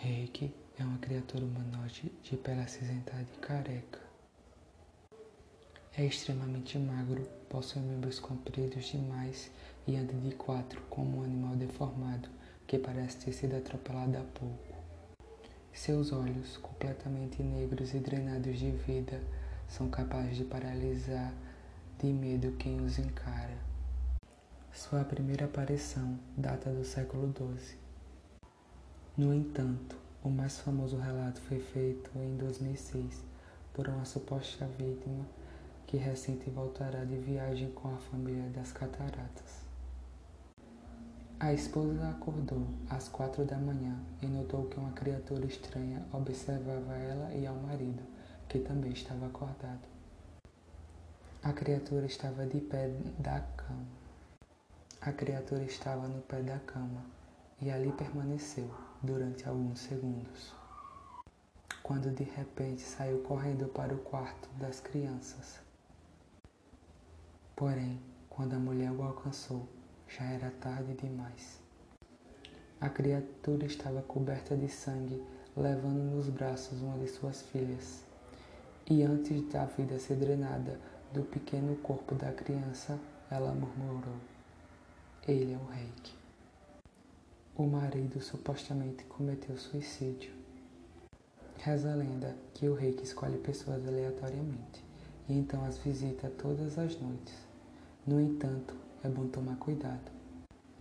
Reiki é uma criatura humanoide de pele acinzentada e careca. É extremamente magro, possui membros compridos demais e anda de quatro como um animal deformado que parece ter sido atropelado há pouco. Seus olhos, completamente negros e drenados de vida, são capazes de paralisar de medo quem os encara. Sua primeira aparição data do século XII. No entanto, o mais famoso relato foi feito em 2006 por uma suposta vítima que recente voltará de viagem com a família das cataratas. A esposa acordou às quatro da manhã e notou que uma criatura estranha observava ela e ao marido, que também estava acordado. A criatura estava de pé da cama. A criatura estava no pé da cama e ali permaneceu durante alguns segundos. Quando de repente saiu correndo para o quarto das crianças. Porém, quando a mulher o alcançou, já era tarde demais. A criatura estava coberta de sangue, levando nos braços uma de suas filhas. E antes da vida ser drenada do pequeno corpo da criança, ela murmurou: Ele é o reiki. O marido supostamente cometeu suicídio. Reza a lenda que o reiki escolhe pessoas aleatoriamente e então as visita todas as noites. No entanto, é bom tomar cuidado.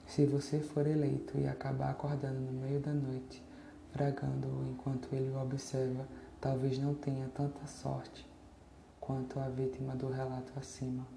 Se você for eleito e acabar acordando no meio da noite, fragando-o enquanto ele o observa, talvez não tenha tanta sorte quanto a vítima do relato acima.